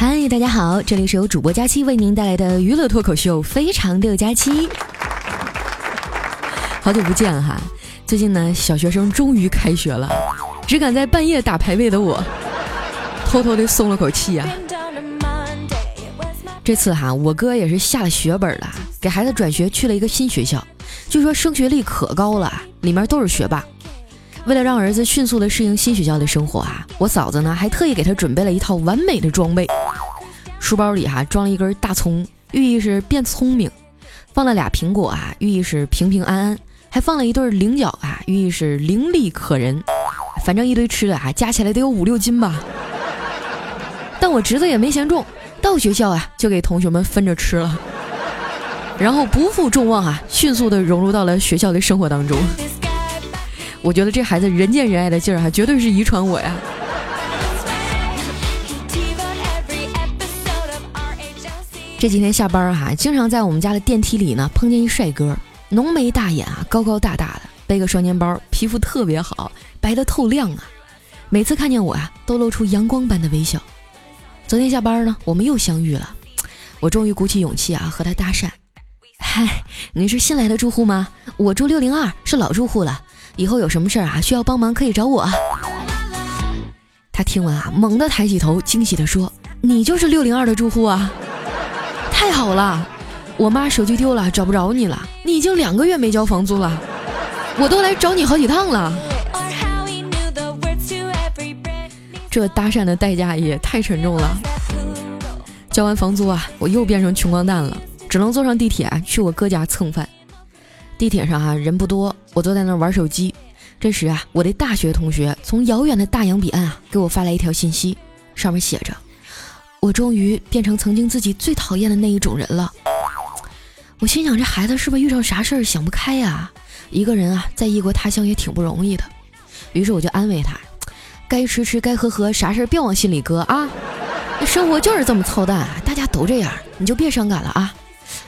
嗨，大家好，这里是由主播佳期为您带来的娱乐脱口秀，非常六加七。好久不见哈，最近呢，小学生终于开学了，只敢在半夜打排位的我，偷偷的松了口气啊。这次哈，我哥也是下了血本了，给孩子转学去了一个新学校，据说升学率可高了，里面都是学霸。为了让儿子迅速的适应新学校的生活啊，我嫂子呢还特意给他准备了一套完美的装备。书包里哈装了一根大葱，寓意是变聪明；放了俩苹果啊，寓意是平平安安；还放了一对菱角啊，寓意是伶俐可人。反正一堆吃的啊，加起来得有五六斤吧。但我侄子也没嫌重，到学校啊就给同学们分着吃了，然后不负众望啊，迅速的融入到了学校的生活当中。我觉得这孩子人见人爱的劲儿啊，绝对是遗传我呀。这几天下班哈，经常在我们家的电梯里呢碰见一帅哥，浓眉大眼啊，高高大大的，背个双肩包，皮肤特别好，白的透亮啊。每次看见我呀，都露出阳光般的微笑。昨天下班呢，我们又相遇了，我终于鼓起勇气啊和他搭讪。嗨，你是新来的住户吗？我住六零二，是老住户了，以后有什么事儿啊需要帮忙可以找我。他听完啊，猛地抬起头，惊喜地说：“你就是六零二的住户啊！”太好了，我妈手机丢了，找不着你了。你已经两个月没交房租了，我都来找你好几趟了。这搭讪的代价也太沉重了。交完房租啊，我又变成穷光蛋了，只能坐上地铁去我哥家蹭饭。地铁上啊人不多，我坐在那玩手机。这时啊，我的大学同学从遥远的大洋彼岸啊给我发来一条信息，上面写着。我终于变成曾经自己最讨厌的那一种人了。我心想，这孩子是不是遇上啥事儿想不开呀？一个人啊，在异国他乡也挺不容易的。于是我就安慰他：“该吃吃，该喝喝，啥事儿别往心里搁啊。生活就是这么操蛋，大家都这样，你就别伤感了啊。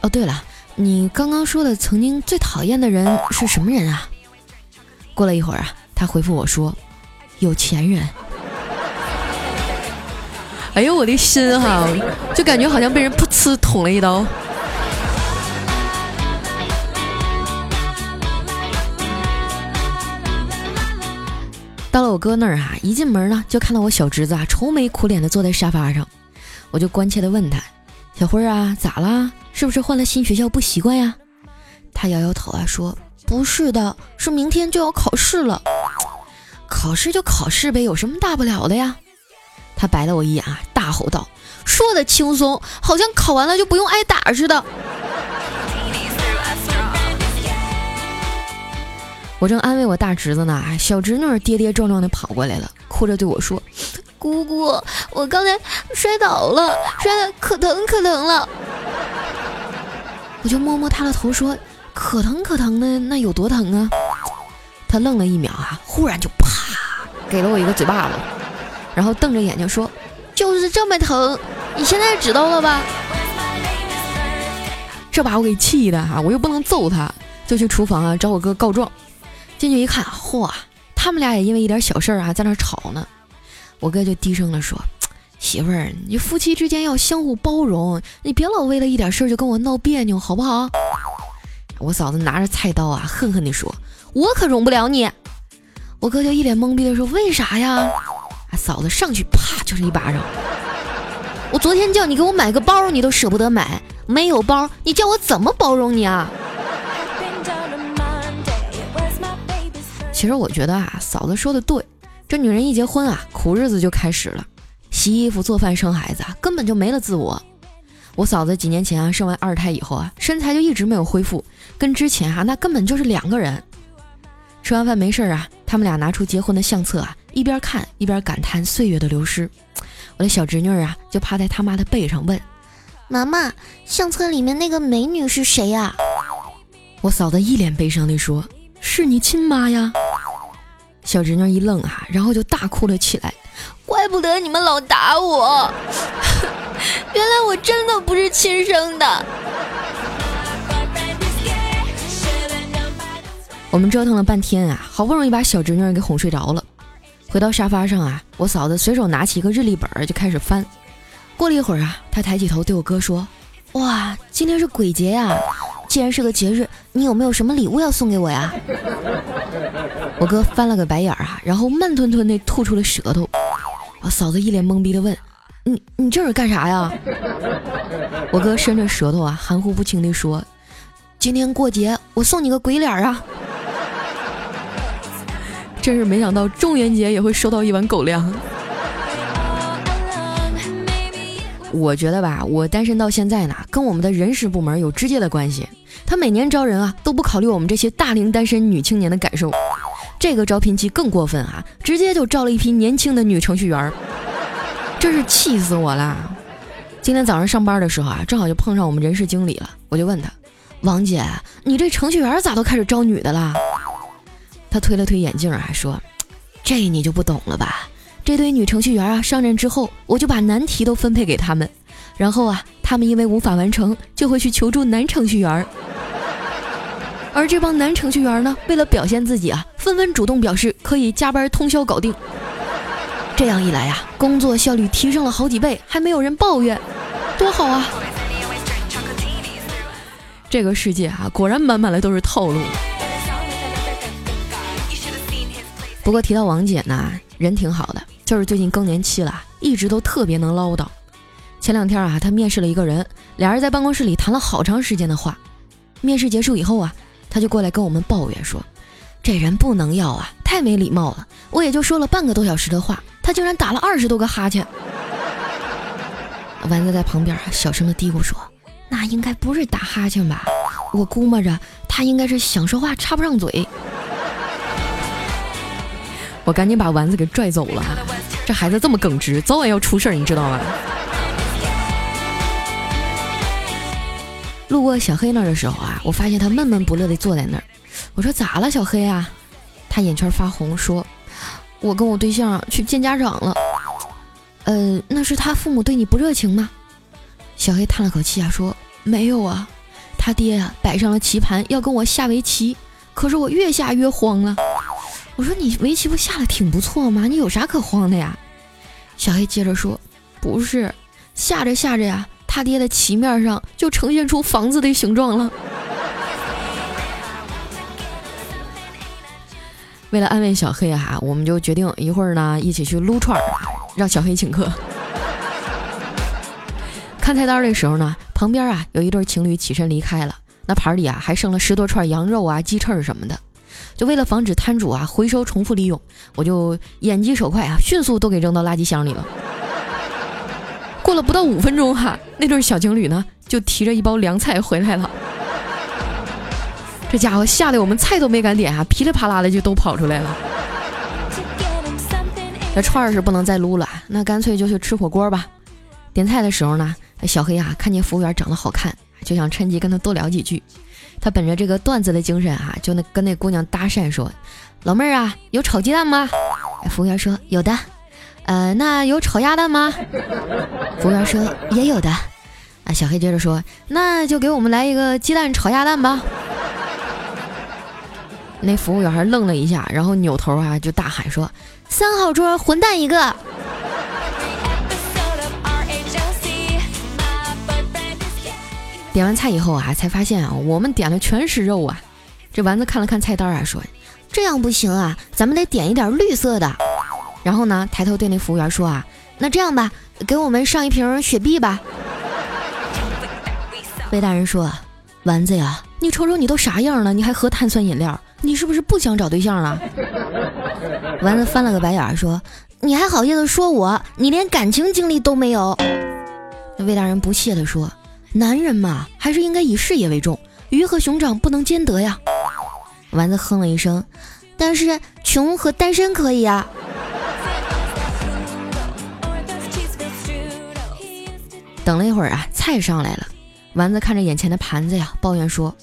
哦，对了，你刚刚说的曾经最讨厌的人是什么人啊？”过了一会儿啊，他回复我说：“有钱人。”哎呦，我的心哈，就感觉好像被人噗呲捅了一刀。到了我哥那儿哈，一进门呢，就看到我小侄子啊，愁眉苦脸的坐在沙发上，我就关切的问他：“小辉啊，咋啦？是不是换了新学校不习惯呀？”他摇摇头啊，说：“不是的，是明天就要考试了。考试就考试呗，有什么大不了的呀？”他白了我一眼啊，大吼道：“说的轻松，好像考完了就不用挨打似的。”我正安慰我大侄子呢，小侄女跌跌撞撞的跑过来了，哭着对我说：“姑姑，我刚才摔倒了，摔的可疼可疼了。”我就摸摸她的头说：“可疼可疼的，那有多疼啊？”他愣了一秒啊，忽然就啪给了我一个嘴巴子。然后瞪着眼睛说：“就是这么疼，你现在知道了吧？”这把我给气的哈，我又不能揍他，就去厨房啊找我哥告状。进去一看，嚯，他们俩也因为一点小事儿啊在那吵呢。我哥就低声的说：“媳妇儿，你夫妻之间要相互包容，你别老为了一点事儿就跟我闹别扭，好不好？”我嫂子拿着菜刀啊，恨恨地说：“我可容不了你。”我哥就一脸懵逼的说：“为啥呀？”嫂子上去啪就是一巴掌。我昨天叫你给我买个包，你都舍不得买，没有包，你叫我怎么包容你啊？其实我觉得啊，嫂子说的对，这女人一结婚啊，苦日子就开始了，洗衣服、做饭、生孩子，根本就没了自我。我嫂子几年前啊生完二胎以后啊，身材就一直没有恢复，跟之前啊那根本就是两个人。吃完饭没事啊，他们俩拿出结婚的相册啊。一边看一边感叹岁月的流失，我的小侄女啊就趴在他妈的背上问：“妈妈，相册里面那个美女是谁呀？”我嫂子一脸悲伤地说：“是你亲妈呀。”小侄女一愣啊，然后就大哭了起来：“怪不得你们老打我，原来我真的不是亲生的。”我们折腾了半天啊，好不容易把小侄女给哄睡着了。回到沙发上啊，我嫂子随手拿起一个日历本就开始翻。过了一会儿啊，她抬起头对我哥说：“哇，今天是鬼节呀！既然是个节日，你有没有什么礼物要送给我呀？” 我哥翻了个白眼儿啊，然后慢吞吞地吐出了舌头。我嫂子一脸懵逼地问：“你你这是干啥呀？” 我哥伸着舌头啊，含糊不清地说：“今天过节，我送你个鬼脸啊！”真是没想到，中元节也会收到一碗狗粮。我觉得吧，我单身到现在呢，跟我们的人事部门有直接的关系。他每年招人啊，都不考虑我们这些大龄单身女青年的感受。这个招聘季更过分啊，直接就招了一批年轻的女程序员，真是气死我了。今天早上上班的时候啊，正好就碰上我们人事经理了，我就问他：“王姐，你这程序员咋都开始招女的啦？”他推了推眼镜还，说：“这你就不懂了吧？”这堆女程序员啊，上任之后，我就把难题都分配给他们，然后啊，他们因为无法完成，就会去求助男程序员。而这帮男程序员呢，为了表现自己啊，纷纷主动表示可以加班通宵搞定。这样一来呀，工作效率提升了好几倍，还没有人抱怨，多好啊！这个世界啊，果然满满的都是套路。不过提到王姐呢，人挺好的。就是最近更年期了，一直都特别能唠叨。前两天啊，她面试了一个人，俩人在办公室里谈了好长时间的话。面试结束以后啊，她就过来跟我们抱怨说：“这人不能要啊，太没礼貌了。我也就说了半个多小时的话，他竟然打了二十多个哈欠。”丸子在旁边啊，小声的嘀咕说：“那应该不是打哈欠吧？我估摸着他应该是想说话插不上嘴。”我赶紧把丸子给拽走了。这孩子这么耿直，早晚要出事儿，你知道吗？路过小黑那儿的时候啊，我发现他闷闷不乐地坐在那儿。我说咋了，小黑啊？他眼圈发红，说：“我跟我对象去见家长了。”呃，那是他父母对你不热情吗？小黑叹了口气啊，说：“没有啊，他爹啊摆上了棋盘要跟我下围棋，可是我越下越慌了。”我说你围棋不下的挺不错吗？你有啥可慌的呀？小黑接着说：“不是，下着下着呀，他爹的棋面上就呈现出房子的形状了。”为了安慰小黑啊，我们就决定一会儿呢一起去撸串儿，让小黑请客。看菜单的时候呢，旁边啊有一对情侣起身离开了，那盘里啊还剩了十多串羊肉啊、鸡翅什么的。就为了防止摊主啊回收重复利用，我就眼疾手快啊，迅速都给扔到垃圾箱里了。过了不到五分钟哈，那对小情侣呢就提着一包凉菜回来了。这家伙吓得我们菜都没敢点啊，噼里啪啦的就都跑出来了。这串儿是不能再撸了，那干脆就去吃火锅吧。点菜的时候呢，小黑啊看见服务员长得好看，就想趁机跟他多聊几句。他本着这个段子的精神啊，就那跟那姑娘搭讪说：“老妹儿啊，有炒鸡蛋吗？”服务员说：“有的。”呃，那有炒鸭蛋吗？服务员说：“也有的。”啊，小黑接着说：“那就给我们来一个鸡蛋炒鸭蛋吧。”那服务员还愣了一下，然后扭头啊就大喊说：“三号桌混蛋一个！”点完菜以后啊，才发现啊，我们点的全是肉啊。这丸子看了看菜单啊，说：“这样不行啊，咱们得点一点绿色的。”然后呢，抬头对那服务员说：“啊，那这样吧，给我们上一瓶雪碧吧。”魏大人说：“丸子呀，你瞅瞅你都啥样了，你还喝碳酸饮料？你是不是不想找对象了？” 丸子翻了个白眼说：“你还好意思说我？你连感情经历都没有。”那魏大人不屑地说。男人嘛，还是应该以事业为重，鱼和熊掌不能兼得呀。丸子哼了一声，但是穷和单身可以啊。等了一会儿啊，菜上来了。丸子看着眼前的盘子呀，抱怨说：“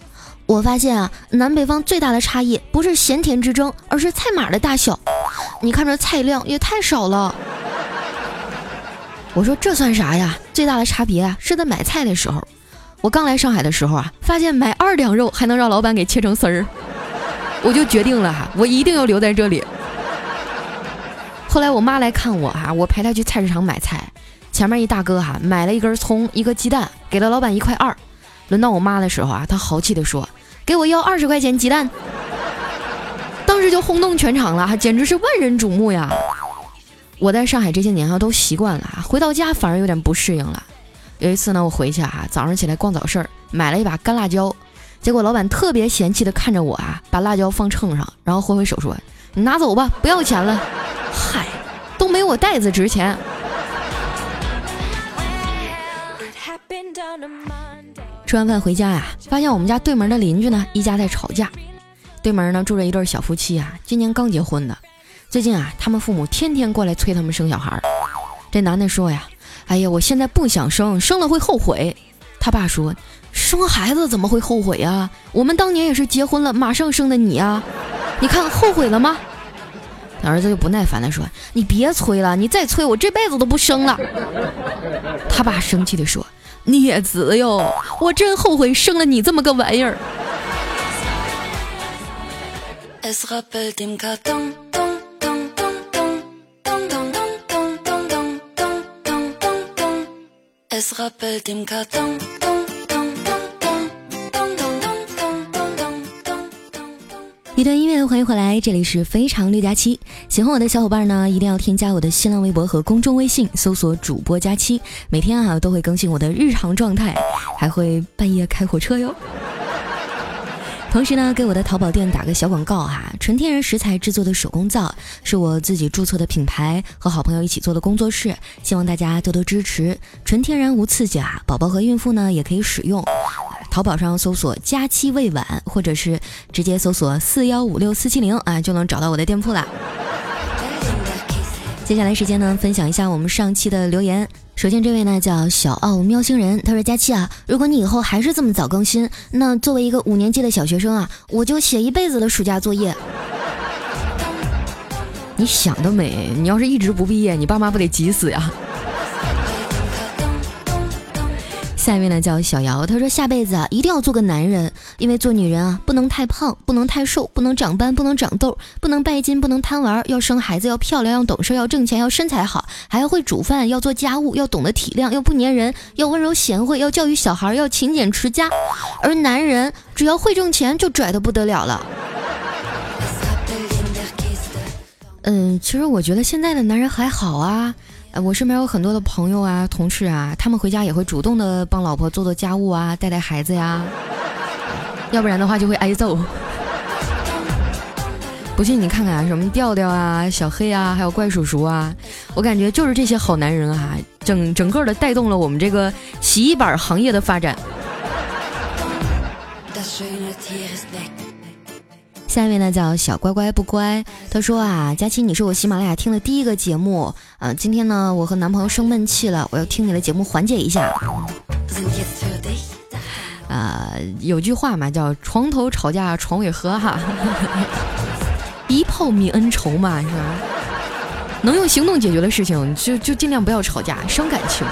我发现啊，南北方最大的差异不是咸甜之争，而是菜码的大小。你看这菜量也太少了。”我说这算啥呀？最大的差别啊，是在买菜的时候。我刚来上海的时候啊，发现买二两肉还能让老板给切成丝儿，我就决定了哈，我一定要留在这里。后来我妈来看我哈，我陪她去菜市场买菜，前面一大哥哈买了一根葱，一个鸡蛋，给了老板一块二。轮到我妈的时候啊，她豪气地说：“给我要二十块钱鸡蛋。”当时就轰动全场了，简直是万人瞩目呀！我在上海这些年啊，都习惯了，回到家反而有点不适应了。有一次呢，我回去啊，早上起来逛早市儿，买了一把干辣椒，结果老板特别嫌弃的看着我啊，把辣椒放秤上，然后挥挥手说：“你拿走吧，不要钱了。”嗨，都没我袋子值钱。吃完饭回家呀，发现我们家对门的邻居呢，一家在吵架。对门呢住着一对小夫妻啊，今年刚结婚的。最近啊，他们父母天天过来催他们生小孩。这男的说呀。哎呀，我现在不想生，生了会后悔。他爸说：“生孩子怎么会后悔呀？我们当年也是结婚了马上生的你啊，你看后悔了吗？”他儿子就不耐烦地说：“你别催了，你再催我这辈子都不生了。”他爸生气地说：“孽子哟，我真后悔生了你这么个玩意儿。”一段音乐，欢迎回来，这里是非常六加七。喜欢我的小伙伴呢，一定要添加我的新浪微博和公众微信，搜索主播加七，每天啊都会更新我的日常状态，还会半夜开火车哟。同时呢，给我的淘宝店打个小广告哈，纯天然食材制作的手工皂，是我自己注册的品牌，和好朋友一起做的工作室，希望大家多多支持。纯天然无刺激啊，宝宝和孕妇呢也可以使用。淘宝上搜索“佳期未晚”，或者是直接搜索“四幺五六四七零”啊，就能找到我的店铺了。接下来时间呢，分享一下我们上期的留言。首先，这位呢叫小奥喵星人，他说：“佳期啊，如果你以后还是这么早更新，那作为一个五年级的小学生啊，我就写一辈子的暑假作业。”你想得美！你要是一直不毕业，你爸妈不得急死呀？下一位呢叫小姚，他说下辈子啊一定要做个男人，因为做女人啊不能太胖，不能太瘦，不能长斑，不能长痘，不能拜金，不能贪玩，要生孩子，要漂亮，要懂事，要挣钱，要身材好，还要会煮饭，要做家务，要懂得体谅，要不粘人，要温柔贤惠，要教育小孩，要勤俭持家。而男人只要会挣钱就拽的不得了了。嗯，其实我觉得现在的男人还好啊。我身边有很多的朋友啊、同事啊，他们回家也会主动的帮老婆做做家务啊、带带孩子呀，要不然的话就会挨揍。不信你看看，什么调调啊、小黑啊，还有怪叔叔啊，我感觉就是这些好男人啊，整整个的带动了我们这个洗衣板行业的发展。下面呢叫小乖乖不乖，他说啊，佳期你是我喜马拉雅听的第一个节目，呃，今天呢我和男朋友生闷气了，我要听你的节目缓解一下。啊，有句话嘛叫床头吵架床尾和哈，一炮泯恩仇嘛是吧？能用行动解决的事情就就尽量不要吵架，伤感情。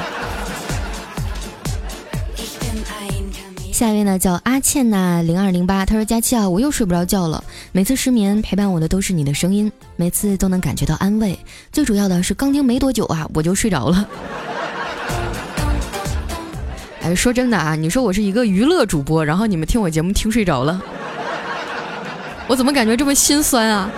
下一位呢叫阿倩呐零二零八，他说佳期啊，我又睡不着觉了。每次失眠陪伴我的都是你的声音，每次都能感觉到安慰。最主要的是刚听没多久啊，我就睡着了。哎，说真的啊，你说我是一个娱乐主播，然后你们听我节目听睡着了，我怎么感觉这么心酸啊？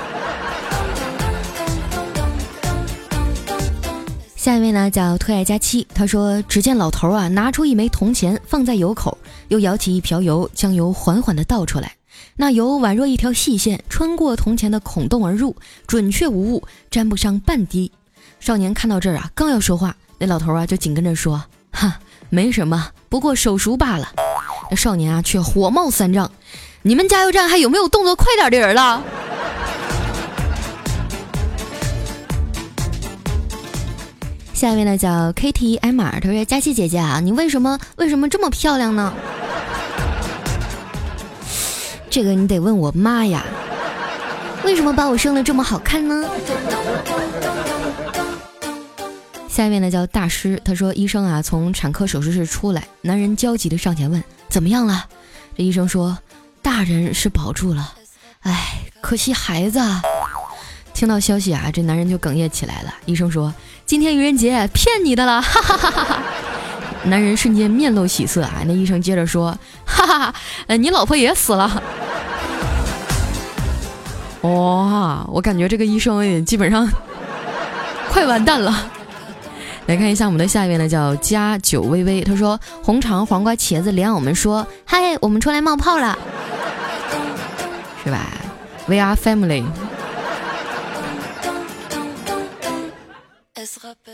下一位呢叫特爱佳期，他说：只见老头啊拿出一枚铜钱放在油口，又舀起一瓢油，将油缓缓地倒出来。那油宛若一条细线，穿过铜钱的孔洞而入，准确无误，沾不上半滴。少年看到这儿啊，刚要说话，那老头啊就紧跟着说：哈，没什么，不过手熟罢了。那少年啊却火冒三丈：你们加油站还有没有动作快点的人了？下一位呢叫 Kitty 艾玛他说：“佳琪姐姐啊，你为什么为什么这么漂亮呢？”这个你得问我妈呀，为什么把我生的这么好看呢？下一位呢叫大师，他说：“医生啊，从产科手术室出来，男人焦急的上前问：怎么样了？这医生说：大人是保住了，哎，可惜孩子。”听到消息啊，这男人就哽咽起来了。医生说今天愚人节，骗你的了，哈哈哈哈哈。男人瞬间面露喜色啊！那医生接着说，哈哈，呃，你老婆也死了。哇，我感觉这个医生也基本上快完蛋了。来看一下我们的下一位呢，叫加九微微，他说红肠、黄瓜、茄子连我们说，嗨，我们出来冒泡了，是吧？We are family。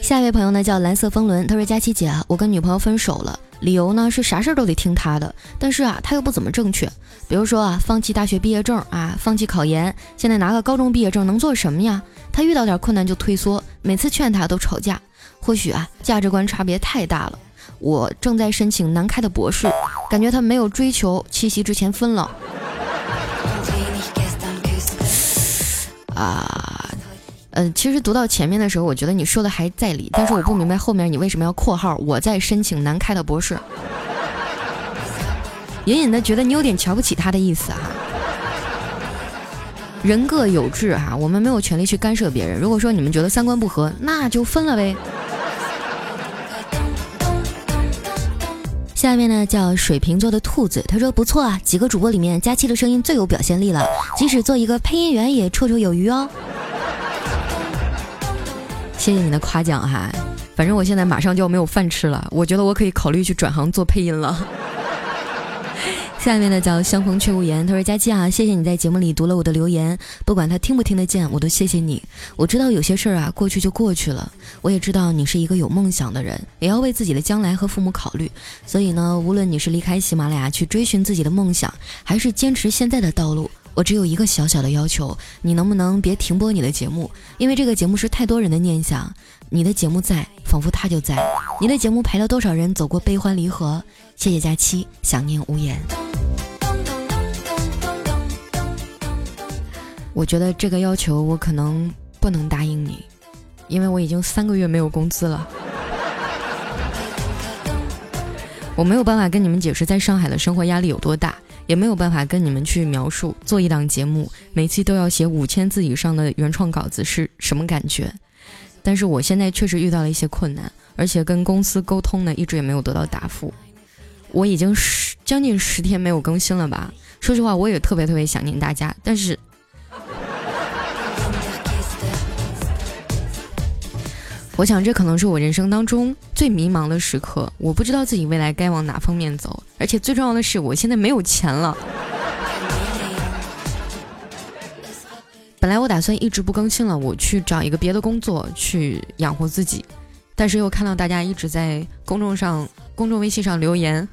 下一位朋友呢叫蓝色风轮，他说佳琪姐啊，我跟女朋友分手了，理由呢是啥事儿都得听她的，但是啊，她又不怎么正确，比如说啊，放弃大学毕业证啊，放弃考研，现在拿个高中毕业证能做什么呀？她遇到点困难就退缩，每次劝她都吵架。或许啊，价值观差别太大了。我正在申请南开的博士，感觉他没有追求，七夕之前分了。啊，呃，其实读到前面的时候，我觉得你说的还在理，但是我不明白后面你为什么要括号我在申请南开的博士，隐隐的觉得你有点瞧不起他的意思哈。人各有志哈，我们没有权利去干涉别人。如果说你们觉得三观不合，那就分了呗。下面呢叫水瓶座的兔子，他说不错啊，几个主播里面佳期的声音最有表现力了，即使做一个配音员也绰绰有余哦。谢谢你的夸奖哈，反正我现在马上就要没有饭吃了，我觉得我可以考虑去转行做配音了。下面呢叫相逢却无言，他说佳期啊，谢谢你在节目里读了我的留言，不管他听不听得见，我都谢谢你。我知道有些事儿啊过去就过去了，我也知道你是一个有梦想的人，也要为自己的将来和父母考虑。所以呢，无论你是离开喜马拉雅去追寻自己的梦想，还是坚持现在的道路，我只有一个小小的要求，你能不能别停播你的节目？因为这个节目是太多人的念想，你的节目在，仿佛他就在。你的节目陪了多少人走过悲欢离合？谢谢佳期，想念无言。我觉得这个要求我可能不能答应你，因为我已经三个月没有工资了。我没有办法跟你们解释在上海的生活压力有多大，也没有办法跟你们去描述做一档节目每期都要写五千字以上的原创稿子是什么感觉。但是我现在确实遇到了一些困难，而且跟公司沟通呢，一直也没有得到答复。我已经十将近十天没有更新了吧？说实话，我也特别特别想念大家，但是。我想，这可能是我人生当中最迷茫的时刻。我不知道自己未来该往哪方面走，而且最重要的是，我现在没有钱了。本来我打算一直不更新了，我去找一个别的工作去养活自己，但是又看到大家一直在公众上、公众微信上留言。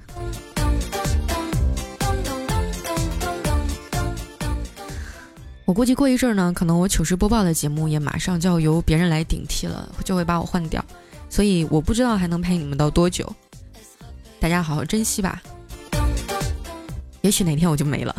我估计过一阵呢，可能我糗事播报的节目也马上就要由别人来顶替了，就会把我换掉，所以我不知道还能陪你们到多久，大家好好珍惜吧，也许哪天我就没了。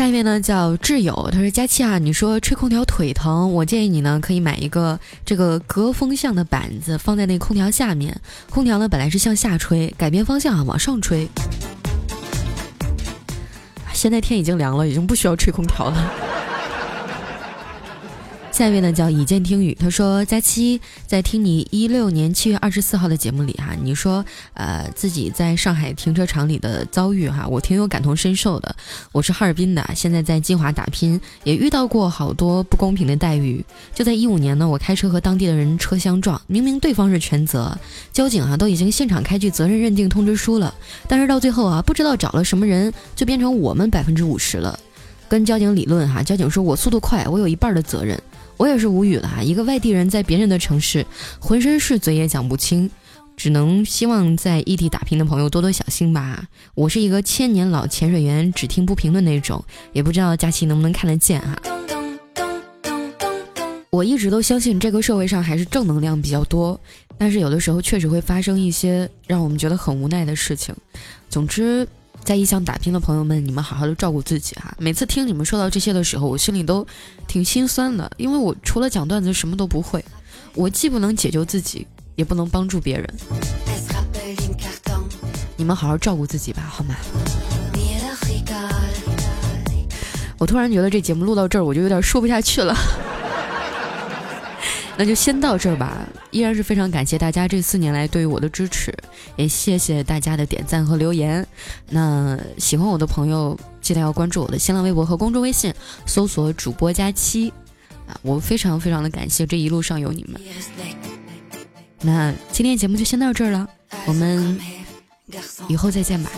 下一位呢叫挚友，他说佳琪啊，你说吹空调腿疼，我建议你呢可以买一个这个隔风向的板子放在那空调下面，空调呢本来是向下吹，改变方向啊往上吹。现在天已经凉了，已经不需要吹空调了。下一位呢叫以见听雨，他说佳期在听你一六年七月二十四号的节目里哈，你说呃自己在上海停车场里的遭遇哈，我挺有感同身受的。我是哈尔滨的，现在在金华打拼，也遇到过好多不公平的待遇。就在一五年呢，我开车和当地的人车相撞，明明对方是全责，交警啊都已经现场开具责任认定通知书了，但是到最后啊，不知道找了什么人，就变成我们百分之五十了。跟交警理论哈，交警说我速度快，我有一半的责任。我也是无语了哈，一个外地人在别人的城市，浑身是嘴也讲不清，只能希望在异地打拼的朋友多多小心吧。我是一个千年老潜水员，只听不评论那种，也不知道佳琪能不能看得见哈。我一直都相信这个社会上还是正能量比较多，但是有的时候确实会发生一些让我们觉得很无奈的事情。总之。在异乡打拼的朋友们，你们好好的照顾自己哈。每次听你们说到这些的时候，我心里都挺心酸的，因为我除了讲段子什么都不会。我既不能解救自己，也不能帮助别人。你们好好照顾自己吧，好吗？我突然觉得这节目录到这儿，我就有点说不下去了。那就先到这儿吧。依然是非常感谢大家这四年来对于我的支持，也谢谢大家的点赞和留言。那喜欢我的朋友，记得要关注我的新浪微博和公众微信，搜索“主播佳期”。啊，我非常非常的感谢这一路上有你们。那今天节目就先到这儿了，我们以后再见吧。